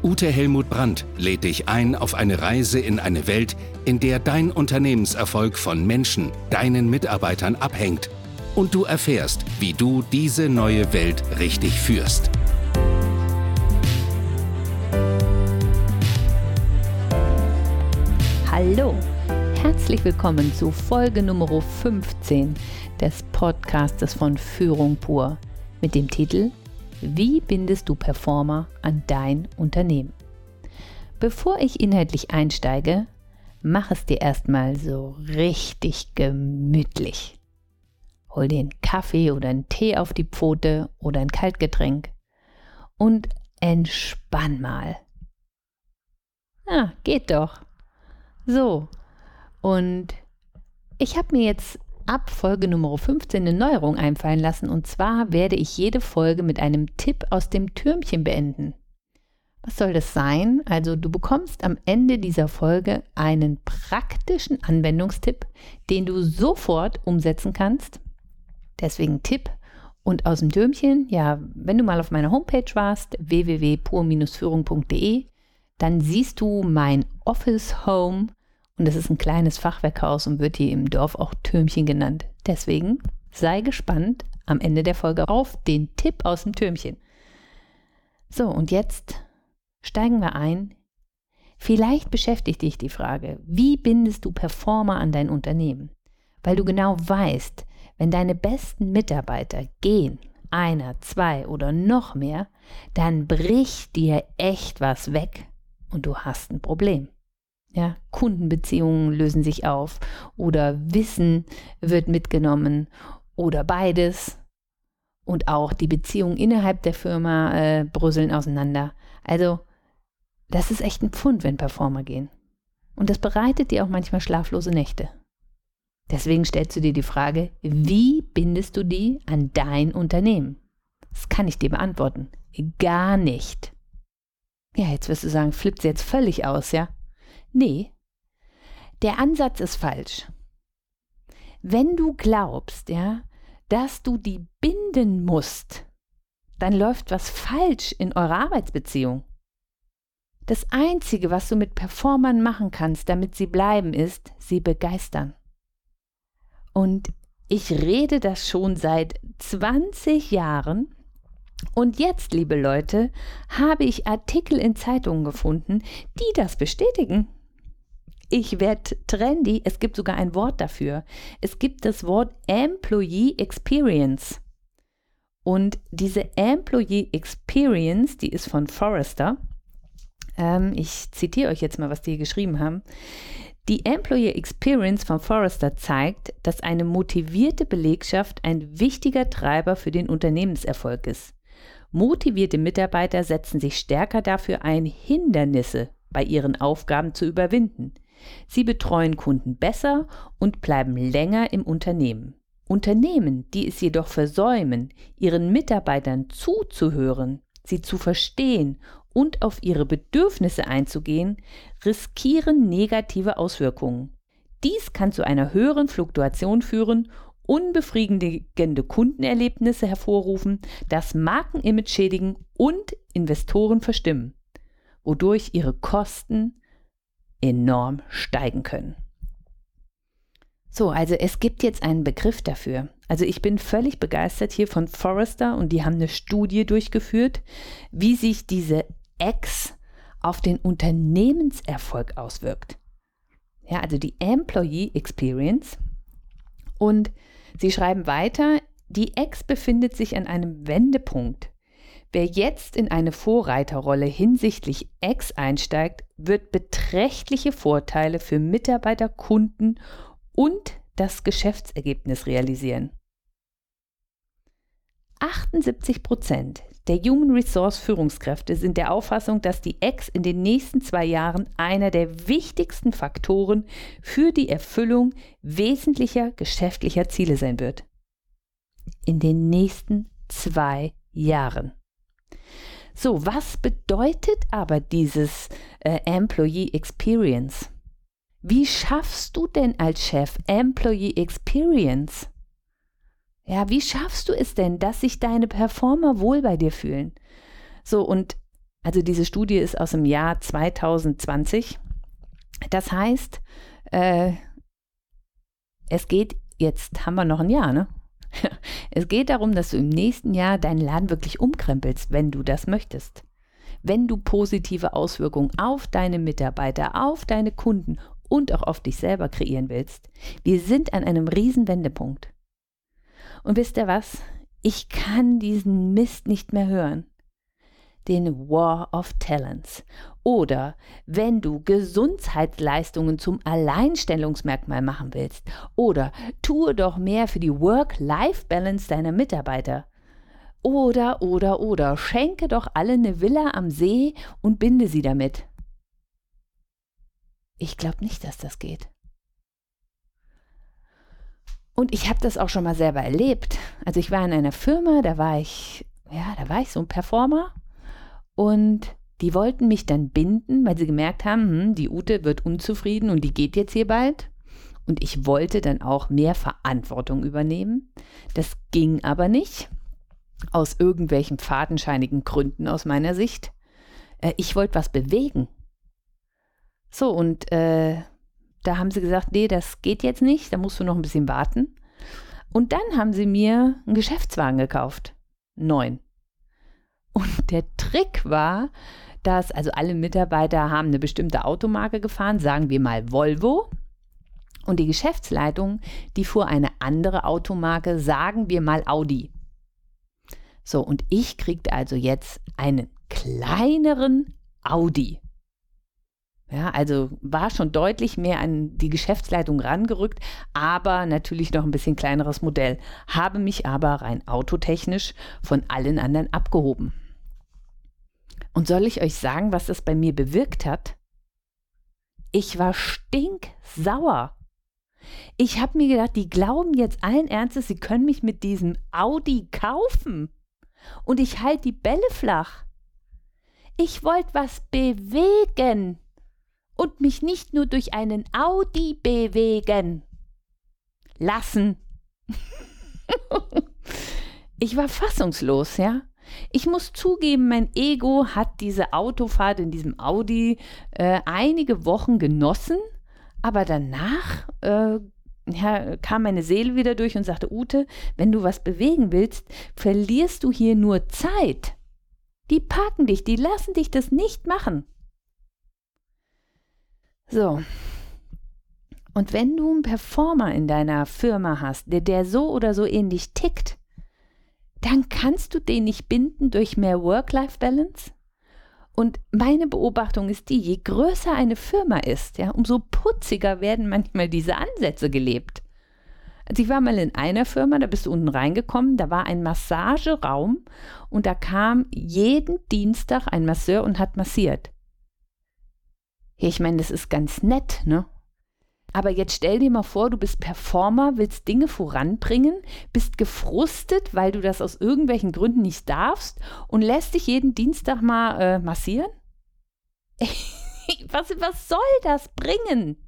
Ute Helmut Brandt, lädt dich ein auf eine Reise in eine Welt, in der dein Unternehmenserfolg von Menschen, deinen Mitarbeitern abhängt und du erfährst, wie du diese neue Welt richtig führst. Hallo, herzlich willkommen zu Folge Nummer 15 des Podcastes von Führung pur mit dem Titel Wie bindest du Performer an dein Unternehmen? Bevor ich inhaltlich einsteige, mach es dir erstmal so richtig gemütlich. Hol dir einen Kaffee oder einen Tee auf die Pfote oder ein Kaltgetränk und entspann mal. Ah, geht doch. So, und ich habe mir jetzt ab Folge Nummer 15 eine Neuerung einfallen lassen und zwar werde ich jede Folge mit einem Tipp aus dem Türmchen beenden. Was soll das sein? Also du bekommst am Ende dieser Folge einen praktischen Anwendungstipp, den du sofort umsetzen kannst. Deswegen Tipp. Und aus dem Türmchen, ja, wenn du mal auf meiner Homepage warst, www.pur-führung.de, dann siehst du mein Office Home und es ist ein kleines Fachwerkhaus und wird hier im Dorf auch Türmchen genannt. Deswegen sei gespannt am Ende der Folge auf den Tipp aus dem Türmchen. So, und jetzt steigen wir ein. Vielleicht beschäftigt dich die Frage, wie bindest du Performer an dein Unternehmen? Weil du genau weißt, wenn deine besten Mitarbeiter gehen, einer, zwei oder noch mehr, dann bricht dir echt was weg und du hast ein Problem. Ja, Kundenbeziehungen lösen sich auf oder Wissen wird mitgenommen oder beides. Und auch die Beziehungen innerhalb der Firma äh, bröseln auseinander. Also, das ist echt ein Pfund, wenn Performer gehen. Und das bereitet dir auch manchmal schlaflose Nächte. Deswegen stellst du dir die Frage, wie bindest du die an dein Unternehmen? Das kann ich dir beantworten. Gar nicht. Ja, jetzt wirst du sagen, flippt sie jetzt völlig aus, ja? Nee, der Ansatz ist falsch. Wenn du glaubst, ja, dass du die binden musst, dann läuft was falsch in eurer Arbeitsbeziehung. Das Einzige, was du mit Performern machen kannst, damit sie bleiben, ist, sie begeistern. Und ich rede das schon seit 20 Jahren und jetzt, liebe Leute, habe ich Artikel in Zeitungen gefunden, die das bestätigen ich werde trendy. Es gibt sogar ein Wort dafür. Es gibt das Wort Employee Experience. Und diese Employee Experience, die ist von Forrester. Ähm, ich zitiere euch jetzt mal, was die geschrieben haben. Die Employee Experience von Forrester zeigt, dass eine motivierte Belegschaft ein wichtiger Treiber für den Unternehmenserfolg ist. Motivierte Mitarbeiter setzen sich stärker dafür ein, Hindernisse bei ihren Aufgaben zu überwinden. Sie betreuen Kunden besser und bleiben länger im Unternehmen. Unternehmen, die es jedoch versäumen, ihren Mitarbeitern zuzuhören, sie zu verstehen und auf ihre Bedürfnisse einzugehen, riskieren negative Auswirkungen. Dies kann zu einer höheren Fluktuation führen, unbefriedigende Kundenerlebnisse hervorrufen, das Markenimage schädigen und Investoren verstimmen, wodurch ihre Kosten enorm steigen können. So, also es gibt jetzt einen Begriff dafür. Also ich bin völlig begeistert hier von Forrester und die haben eine Studie durchgeführt, wie sich diese X auf den Unternehmenserfolg auswirkt. Ja, also die Employee Experience. Und sie schreiben weiter, die X befindet sich an einem Wendepunkt. Wer jetzt in eine Vorreiterrolle hinsichtlich X einsteigt, wird beträchtliche Vorteile für Mitarbeiter, Kunden und das Geschäftsergebnis realisieren. 78 Prozent der Human Resource Führungskräfte sind der Auffassung, dass die Ex in den nächsten zwei Jahren einer der wichtigsten Faktoren für die Erfüllung wesentlicher geschäftlicher Ziele sein wird. In den nächsten zwei Jahren. So, was bedeutet aber dieses äh, Employee Experience? Wie schaffst du denn als Chef Employee Experience? Ja, wie schaffst du es denn, dass sich deine Performer wohl bei dir fühlen? So, und also diese Studie ist aus dem Jahr 2020. Das heißt, äh, es geht, jetzt haben wir noch ein Jahr, ne? es geht darum, dass du im nächsten Jahr deinen Laden wirklich umkrempelst, wenn du das möchtest. Wenn du positive Auswirkungen auf deine Mitarbeiter, auf deine Kunden und auch auf dich selber kreieren willst. Wir sind an einem riesen Wendepunkt. Und wisst ihr was? Ich kann diesen Mist nicht mehr hören. Den War of Talents. Oder wenn du Gesundheitsleistungen zum Alleinstellungsmerkmal machen willst. Oder tue doch mehr für die Work-Life-Balance deiner Mitarbeiter. Oder, oder, oder, schenke doch alle eine Villa am See und binde sie damit. Ich glaube nicht, dass das geht. Und ich habe das auch schon mal selber erlebt. Also ich war in einer Firma, da war ich, ja, da war ich so ein Performer und die wollten mich dann binden, weil sie gemerkt haben, hm, die Ute wird unzufrieden und die geht jetzt hier bald. Und ich wollte dann auch mehr Verantwortung übernehmen. Das ging aber nicht. Aus irgendwelchen fadenscheinigen Gründen aus meiner Sicht. Äh, ich wollte was bewegen. So, und äh, da haben sie gesagt, nee, das geht jetzt nicht, da musst du noch ein bisschen warten. Und dann haben sie mir einen Geschäftswagen gekauft. Neun. Und der Trick war, dass also alle Mitarbeiter haben eine bestimmte Automarke gefahren, sagen wir mal Volvo. Und die Geschäftsleitung, die fuhr eine andere Automarke, sagen wir mal Audi. So, und ich kriegte also jetzt einen kleineren Audi. Ja, also war schon deutlich mehr an die Geschäftsleitung rangerückt, aber natürlich noch ein bisschen kleineres Modell, habe mich aber rein autotechnisch von allen anderen abgehoben. Und soll ich euch sagen, was das bei mir bewirkt hat? Ich war stinksauer. Ich habe mir gedacht, die glauben jetzt allen Ernstes, sie können mich mit diesem Audi kaufen. Und ich halte die Bälle flach. Ich wollte was bewegen und mich nicht nur durch einen Audi bewegen lassen. ich war fassungslos, ja. Ich muss zugeben, mein Ego hat diese Autofahrt in diesem Audi äh, einige Wochen genossen, aber danach äh, ja, kam meine Seele wieder durch und sagte, Ute, wenn du was bewegen willst, verlierst du hier nur Zeit. Die packen dich, die lassen dich das nicht machen. So. Und wenn du einen Performer in deiner Firma hast, der, der so oder so ähnlich tickt, dann kannst du den nicht binden durch mehr Work-Life-Balance. Und meine Beobachtung ist die, je größer eine Firma ist, ja, umso putziger werden manchmal diese Ansätze gelebt. Also ich war mal in einer Firma, da bist du unten reingekommen, da war ein Massageraum und da kam jeden Dienstag ein Masseur und hat massiert. Ich meine, das ist ganz nett, ne? Aber jetzt stell dir mal vor, du bist Performer, willst Dinge voranbringen, bist gefrustet, weil du das aus irgendwelchen Gründen nicht darfst und lässt dich jeden Dienstag mal äh, massieren? was, was soll das bringen?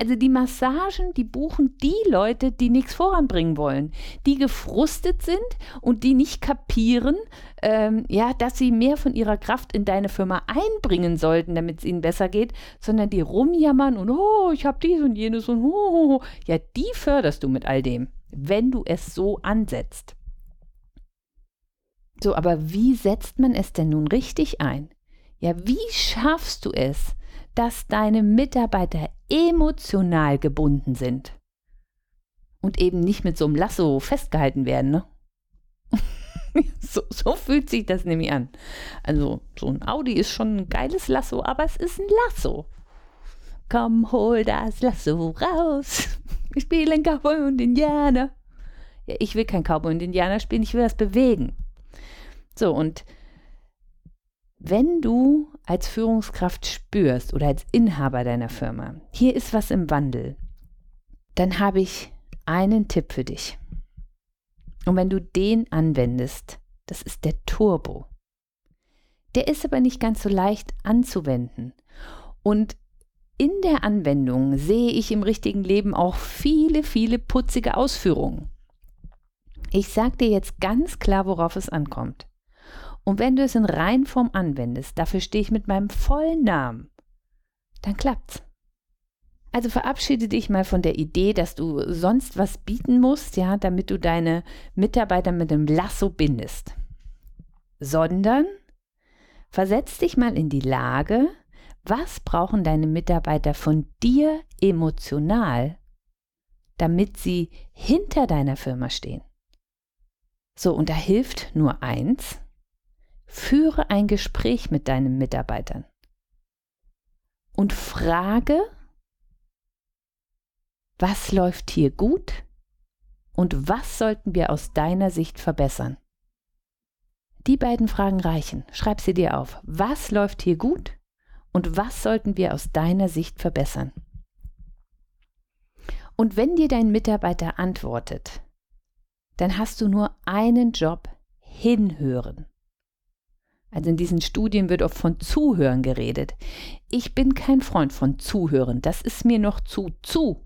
Also die Massagen, die buchen die Leute, die nichts voranbringen wollen, die gefrustet sind und die nicht kapieren, ähm, ja, dass sie mehr von ihrer Kraft in deine Firma einbringen sollten, damit es ihnen besser geht, sondern die rumjammern und oh, ich habe dies und jenes und oh, oh, oh, ja, die förderst du mit all dem, wenn du es so ansetzt. So, aber wie setzt man es denn nun richtig ein? Ja, wie schaffst du es, dass deine Mitarbeiter emotional gebunden sind und eben nicht mit so einem Lasso festgehalten werden. Ne? so, so, fühlt sich das nämlich an. Also so ein Audi ist schon ein geiles Lasso, aber es ist ein Lasso. Komm, hol das Lasso raus. Wir spielen Cowboy und Indianer. Ja, ich will kein Cowboy und Indianer spielen, ich will das bewegen. So, und wenn du als Führungskraft spürst oder als Inhaber deiner Firma, hier ist was im Wandel, dann habe ich einen Tipp für dich. Und wenn du den anwendest, das ist der Turbo. Der ist aber nicht ganz so leicht anzuwenden. Und in der Anwendung sehe ich im richtigen Leben auch viele, viele putzige Ausführungen. Ich sage dir jetzt ganz klar, worauf es ankommt. Und wenn du es in Reinform anwendest, dafür stehe ich mit meinem vollen Namen, dann klappt's. Also verabschiede dich mal von der Idee, dass du sonst was bieten musst, ja, damit du deine Mitarbeiter mit einem Lasso bindest. Sondern versetz dich mal in die Lage, was brauchen deine Mitarbeiter von dir emotional, damit sie hinter deiner Firma stehen? So, und da hilft nur eins, führe ein Gespräch mit deinen Mitarbeitern und frage, was läuft hier gut und was sollten wir aus deiner Sicht verbessern? Die beiden Fragen reichen. Schreib sie dir auf. Was läuft hier gut und was sollten wir aus deiner Sicht verbessern? Und wenn dir dein Mitarbeiter antwortet, dann hast du nur einen Job, hinhören. Also in diesen Studien wird oft von Zuhören geredet. Ich bin kein Freund von Zuhören. Das ist mir noch zu zu.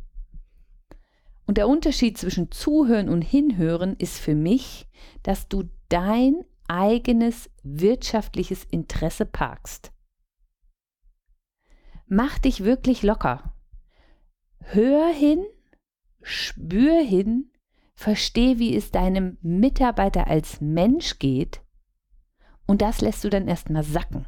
Und der Unterschied zwischen Zuhören und Hinhören ist für mich, dass du dein eigenes wirtschaftliches Interesse parkst. Mach dich wirklich locker. Hör hin, spür hin, versteh, wie es deinem Mitarbeiter als Mensch geht und das lässt du dann erstmal sacken.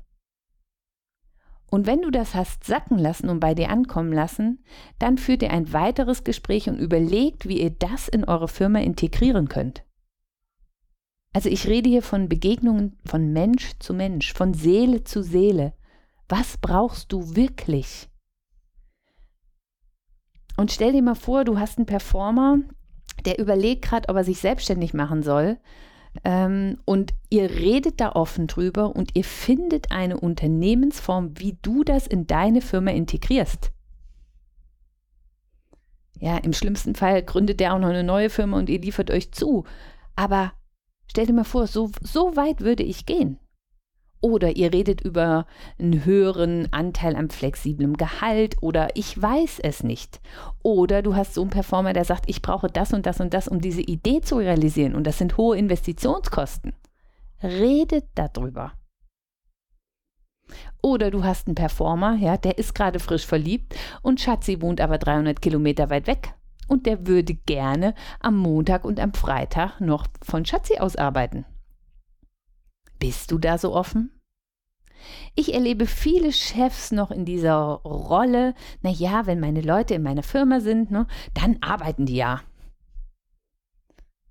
Und wenn du das hast sacken lassen und bei dir ankommen lassen, dann führt ihr ein weiteres Gespräch und überlegt, wie ihr das in eure Firma integrieren könnt. Also ich rede hier von Begegnungen von Mensch zu Mensch, von Seele zu Seele. Was brauchst du wirklich? Und stell dir mal vor, du hast einen Performer, der überlegt gerade, ob er sich selbstständig machen soll ähm, und ihr redet da offen drüber und ihr findet eine Unternehmensform, wie du das in deine Firma integrierst. Ja, im schlimmsten Fall gründet der auch noch eine neue Firma und ihr liefert euch zu. Aber stell dir mal vor, so, so weit würde ich gehen. Oder ihr redet über einen höheren Anteil am flexiblen Gehalt oder ich weiß es nicht. Oder du hast so einen Performer, der sagt, ich brauche das und das und das, um diese Idee zu realisieren und das sind hohe Investitionskosten. Redet darüber. Oder du hast einen Performer, ja, der ist gerade frisch verliebt und Schatzi wohnt aber 300 Kilometer weit weg. Und der würde gerne am Montag und am Freitag noch von Schatzi aus arbeiten. Bist du da so offen? Ich erlebe viele Chefs noch in dieser Rolle, naja, wenn meine Leute in meiner Firma sind, ne, dann arbeiten die ja.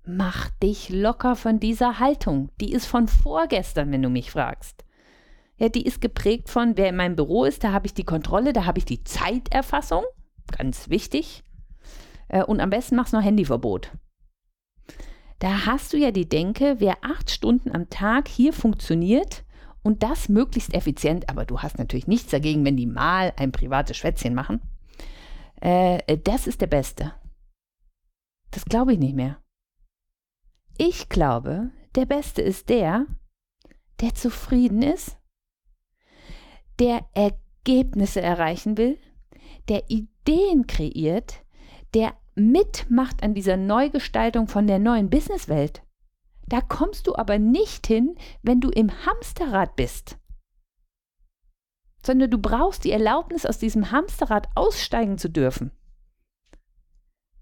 Mach dich locker von dieser Haltung. Die ist von vorgestern, wenn du mich fragst. Ja, die ist geprägt von, wer in meinem Büro ist, da habe ich die Kontrolle, da habe ich die Zeiterfassung, ganz wichtig. Äh, und am besten machst du noch Handyverbot. Da hast du ja die Denke, wer acht Stunden am Tag hier funktioniert und das möglichst effizient, aber du hast natürlich nichts dagegen, wenn die mal ein privates Schwätzchen machen, äh, das ist der Beste. Das glaube ich nicht mehr. Ich glaube, der Beste ist der, der zufrieden ist, der Ergebnisse erreichen will, der Ideen kreiert, der mitmacht an dieser Neugestaltung von der neuen Businesswelt. Da kommst du aber nicht hin, wenn du im Hamsterrad bist. Sondern du brauchst die Erlaubnis, aus diesem Hamsterrad aussteigen zu dürfen.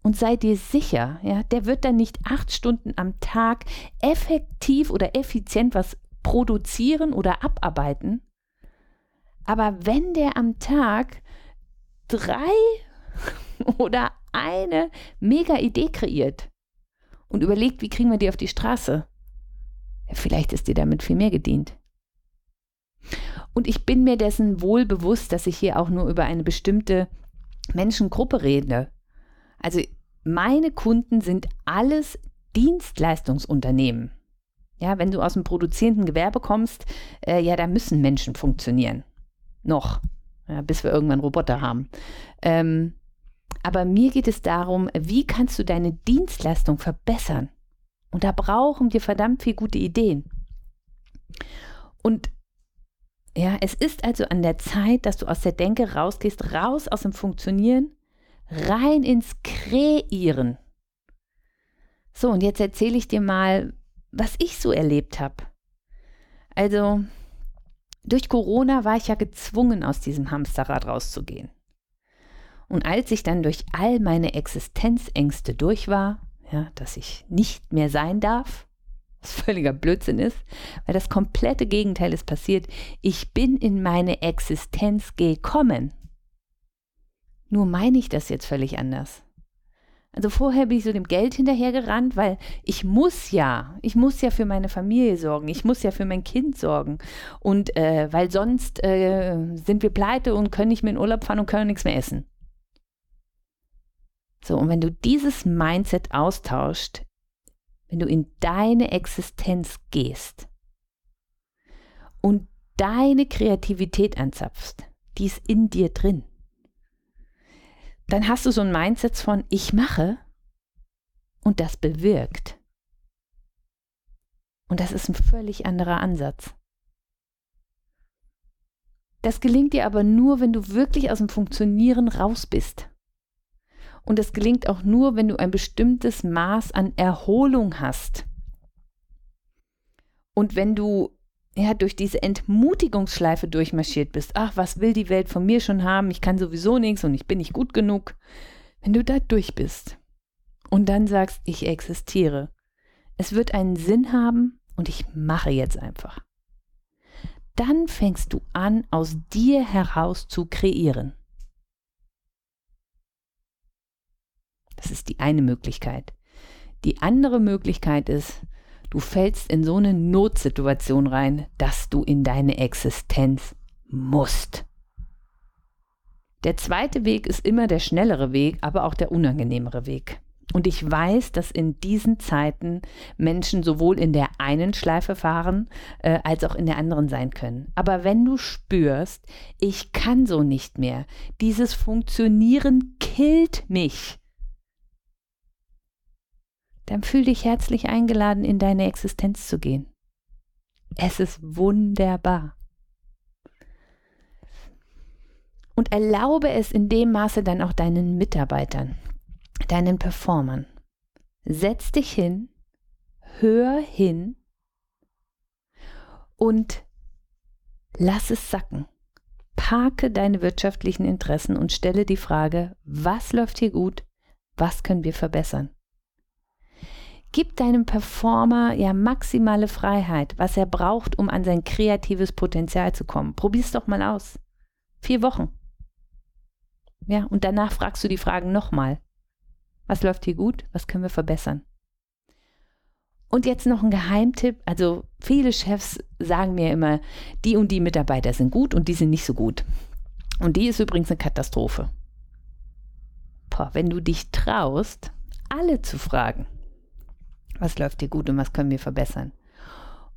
Und sei dir sicher, ja, der wird dann nicht acht Stunden am Tag effektiv oder effizient was produzieren oder abarbeiten. Aber wenn der am Tag drei oder eine mega Idee kreiert und überlegt, wie kriegen wir die auf die Straße, ja, vielleicht ist dir damit viel mehr gedient. Und ich bin mir dessen wohl bewusst, dass ich hier auch nur über eine bestimmte Menschengruppe rede. Also meine Kunden sind alles Dienstleistungsunternehmen. Ja, wenn du aus dem produzierenden Gewerbe kommst, äh, ja, da müssen Menschen funktionieren. Noch. Ja, bis wir irgendwann Roboter haben. Ähm, aber mir geht es darum, wie kannst du deine Dienstleistung verbessern? Und da brauchen wir verdammt viel gute Ideen. Und ja, es ist also an der Zeit, dass du aus der Denke rausgehst, raus aus dem Funktionieren, rein ins Kreieren. So, und jetzt erzähle ich dir mal, was ich so erlebt habe. Also, durch Corona war ich ja gezwungen, aus diesem Hamsterrad rauszugehen. Und als ich dann durch all meine Existenzängste durch war, ja, dass ich nicht mehr sein darf, was völliger Blödsinn ist, weil das komplette Gegenteil ist passiert. Ich bin in meine Existenz gekommen. Nur meine ich das jetzt völlig anders. Also vorher bin ich so dem Geld hinterhergerannt, weil ich muss ja, ich muss ja für meine Familie sorgen, ich muss ja für mein Kind sorgen. Und äh, weil sonst äh, sind wir pleite und können nicht mehr in Urlaub fahren und können nichts mehr essen. So, und wenn du dieses Mindset austauscht, wenn du in deine Existenz gehst und deine Kreativität anzapfst, die ist in dir drin, dann hast du so ein Mindset von ich mache und das bewirkt. Und das ist ein völlig anderer Ansatz. Das gelingt dir aber nur, wenn du wirklich aus dem Funktionieren raus bist. Und das gelingt auch nur, wenn du ein bestimmtes Maß an Erholung hast. Und wenn du ja, durch diese Entmutigungsschleife durchmarschiert bist, ach, was will die Welt von mir schon haben, ich kann sowieso nichts und ich bin nicht gut genug, wenn du da durch bist und dann sagst, ich existiere, es wird einen Sinn haben und ich mache jetzt einfach, dann fängst du an, aus dir heraus zu kreieren. Das ist die eine Möglichkeit. Die andere Möglichkeit ist, du fällst in so eine Notsituation rein, dass du in deine Existenz musst. Der zweite Weg ist immer der schnellere Weg, aber auch der unangenehmere Weg. Und ich weiß, dass in diesen Zeiten Menschen sowohl in der einen Schleife fahren, äh, als auch in der anderen sein können. Aber wenn du spürst, ich kann so nicht mehr, dieses Funktionieren killt mich, dann fühl dich herzlich eingeladen, in deine Existenz zu gehen. Es ist wunderbar. Und erlaube es in dem Maße dann auch deinen Mitarbeitern, deinen Performern. Setz dich hin, hör hin und lass es sacken. Parke deine wirtschaftlichen Interessen und stelle die Frage, was läuft hier gut, was können wir verbessern. Gib deinem Performer ja maximale Freiheit, was er braucht, um an sein kreatives Potenzial zu kommen. Probier's doch mal aus. Vier Wochen. Ja, und danach fragst du die Fragen nochmal. Was läuft hier gut? Was können wir verbessern? Und jetzt noch ein Geheimtipp. Also viele Chefs sagen mir immer, die und die Mitarbeiter sind gut und die sind nicht so gut. Und die ist übrigens eine Katastrophe. Boah, wenn du dich traust, alle zu fragen, was läuft dir gut und was können wir verbessern.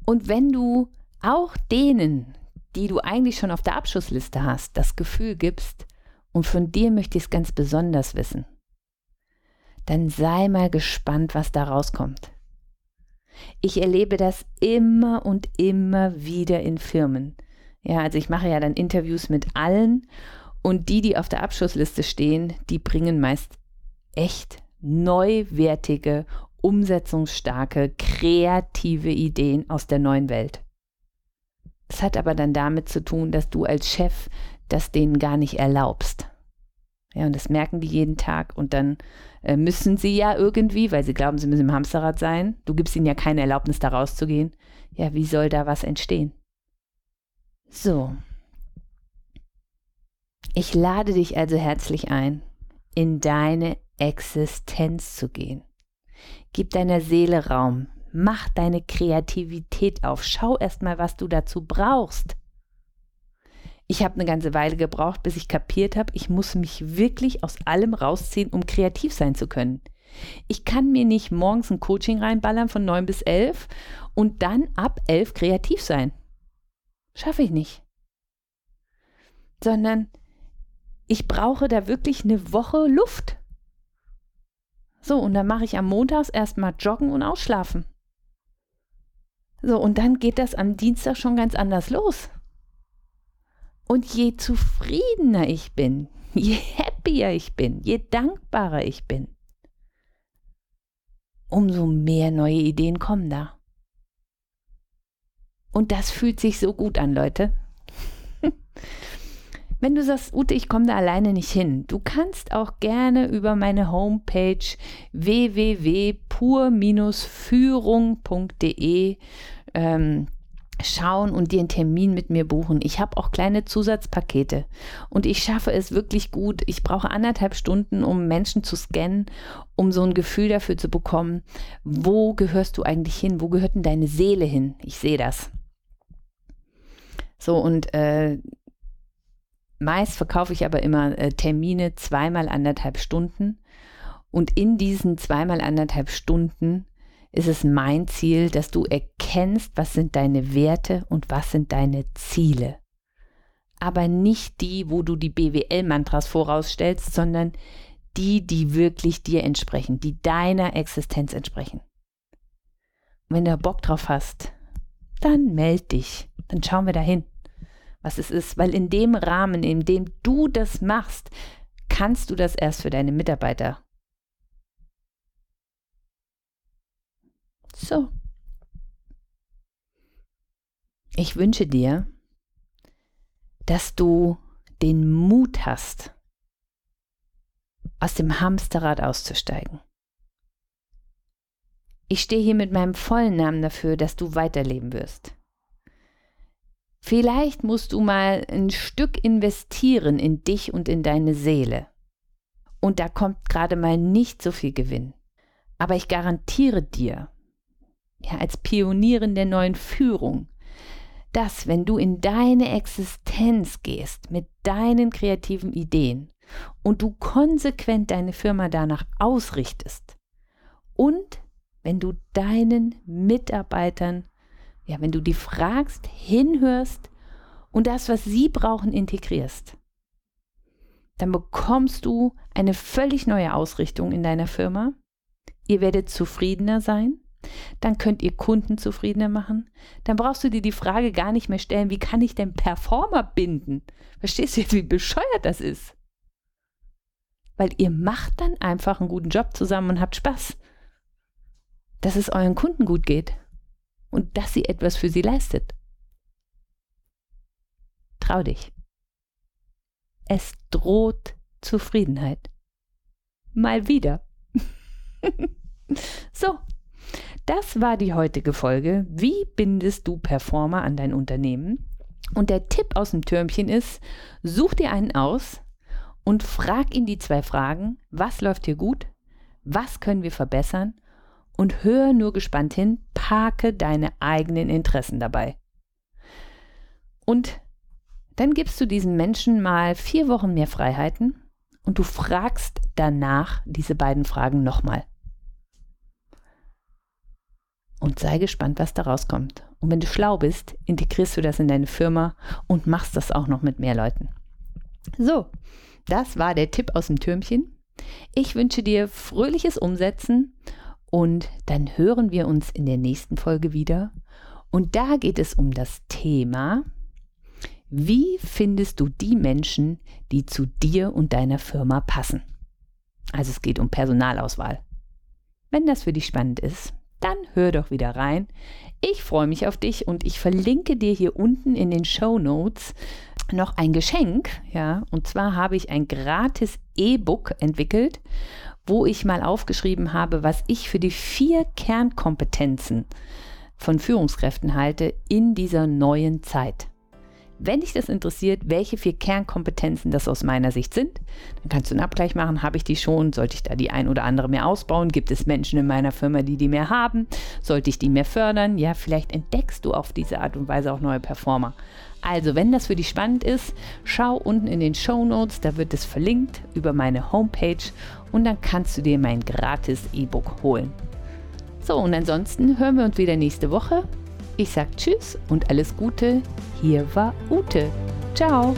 Und wenn du auch denen, die du eigentlich schon auf der Abschussliste hast, das Gefühl gibst, und von dir möchte ich es ganz besonders wissen, dann sei mal gespannt, was da rauskommt. Ich erlebe das immer und immer wieder in Firmen. Ja, also ich mache ja dann Interviews mit allen und die, die auf der Abschussliste stehen, die bringen meist echt neuwertige umsetzungsstarke, kreative Ideen aus der neuen Welt. Das hat aber dann damit zu tun, dass du als Chef das denen gar nicht erlaubst. Ja, und das merken die jeden Tag und dann äh, müssen sie ja irgendwie, weil sie glauben, sie müssen im Hamsterrad sein. Du gibst ihnen ja keine Erlaubnis, da rauszugehen. Ja, wie soll da was entstehen? So. Ich lade dich also herzlich ein, in deine Existenz zu gehen. Gib deiner Seele Raum. Mach deine Kreativität auf. Schau erst mal, was du dazu brauchst. Ich habe eine ganze Weile gebraucht, bis ich kapiert habe, ich muss mich wirklich aus allem rausziehen, um kreativ sein zu können. Ich kann mir nicht morgens ein Coaching reinballern von 9 bis 11 und dann ab 11 kreativ sein. Schaffe ich nicht. Sondern ich brauche da wirklich eine Woche Luft. So, und dann mache ich am Montags erstmal joggen und ausschlafen. So, und dann geht das am Dienstag schon ganz anders los. Und je zufriedener ich bin, je happier ich bin, je dankbarer ich bin, umso mehr neue Ideen kommen da. Und das fühlt sich so gut an, Leute. Wenn du sagst, Ute, ich komme da alleine nicht hin, du kannst auch gerne über meine Homepage www.pur-führung.de ähm, schauen und dir einen Termin mit mir buchen. Ich habe auch kleine Zusatzpakete und ich schaffe es wirklich gut. Ich brauche anderthalb Stunden, um Menschen zu scannen, um so ein Gefühl dafür zu bekommen, wo gehörst du eigentlich hin? Wo gehört denn deine Seele hin? Ich sehe das. So und äh, meist verkaufe ich aber immer äh, Termine zweimal anderthalb Stunden und in diesen zweimal anderthalb Stunden ist es mein Ziel, dass du erkennst, was sind deine Werte und was sind deine Ziele. Aber nicht die, wo du die BWL-Mantras vorausstellst, sondern die, die wirklich dir entsprechen, die deiner Existenz entsprechen. Und wenn du Bock drauf hast, dann meld dich, dann schauen wir dahin, was es ist, weil in dem Rahmen, in dem du das machst, kannst du das erst für deine Mitarbeiter So. Ich wünsche dir, dass du den Mut hast, aus dem Hamsterrad auszusteigen. Ich stehe hier mit meinem vollen Namen dafür, dass du weiterleben wirst. Vielleicht musst du mal ein Stück investieren in dich und in deine Seele. Und da kommt gerade mal nicht so viel Gewinn. Aber ich garantiere dir, ja, als Pionierin der neuen Führung, dass wenn du in deine Existenz gehst mit deinen kreativen Ideen und du konsequent deine Firma danach ausrichtest und wenn du deinen Mitarbeitern, ja, wenn du die fragst, hinhörst und das, was sie brauchen, integrierst, dann bekommst du eine völlig neue Ausrichtung in deiner Firma. Ihr werdet zufriedener sein, dann könnt ihr Kunden zufriedener machen. Dann brauchst du dir die Frage gar nicht mehr stellen, wie kann ich denn Performer binden? Verstehst du jetzt, wie bescheuert das ist? Weil ihr macht dann einfach einen guten Job zusammen und habt Spaß. Dass es euren Kunden gut geht und dass sie etwas für sie leistet. Trau dich. Es droht Zufriedenheit. Mal wieder. so, das war die heutige Folge. Wie bindest du Performer an dein Unternehmen? Und der Tipp aus dem Türmchen ist, such dir einen aus und frag ihn die zwei Fragen, was läuft hier gut, was können wir verbessern und hör nur gespannt hin, parke deine eigenen Interessen dabei. Und dann gibst du diesen Menschen mal vier Wochen mehr Freiheiten und du fragst danach diese beiden Fragen nochmal und sei gespannt, was da rauskommt. Und wenn du schlau bist, integrierst du das in deine Firma und machst das auch noch mit mehr Leuten. So, das war der Tipp aus dem Türmchen. Ich wünsche dir fröhliches Umsetzen und dann hören wir uns in der nächsten Folge wieder. Und da geht es um das Thema, wie findest du die Menschen, die zu dir und deiner Firma passen? Also es geht um Personalauswahl. Wenn das für dich spannend ist, dann hör doch wieder rein. Ich freue mich auf dich und ich verlinke dir hier unten in den Show Notes noch ein Geschenk, ja, und zwar habe ich ein gratis E-Book entwickelt, wo ich mal aufgeschrieben habe, was ich für die vier Kernkompetenzen von Führungskräften halte in dieser neuen Zeit. Wenn dich das interessiert, welche vier Kernkompetenzen das aus meiner Sicht sind, dann kannst du einen Abgleich machen. Habe ich die schon? Sollte ich da die ein oder andere mehr ausbauen? Gibt es Menschen in meiner Firma, die die mehr haben? Sollte ich die mehr fördern? Ja, vielleicht entdeckst du auf diese Art und Weise auch neue Performer. Also, wenn das für dich spannend ist, schau unten in den Show Notes, da wird es verlinkt über meine Homepage und dann kannst du dir mein gratis E-Book holen. So, und ansonsten hören wir uns wieder nächste Woche. Ich sag Tschüss und alles Gute. Hier war Ute. Ciao.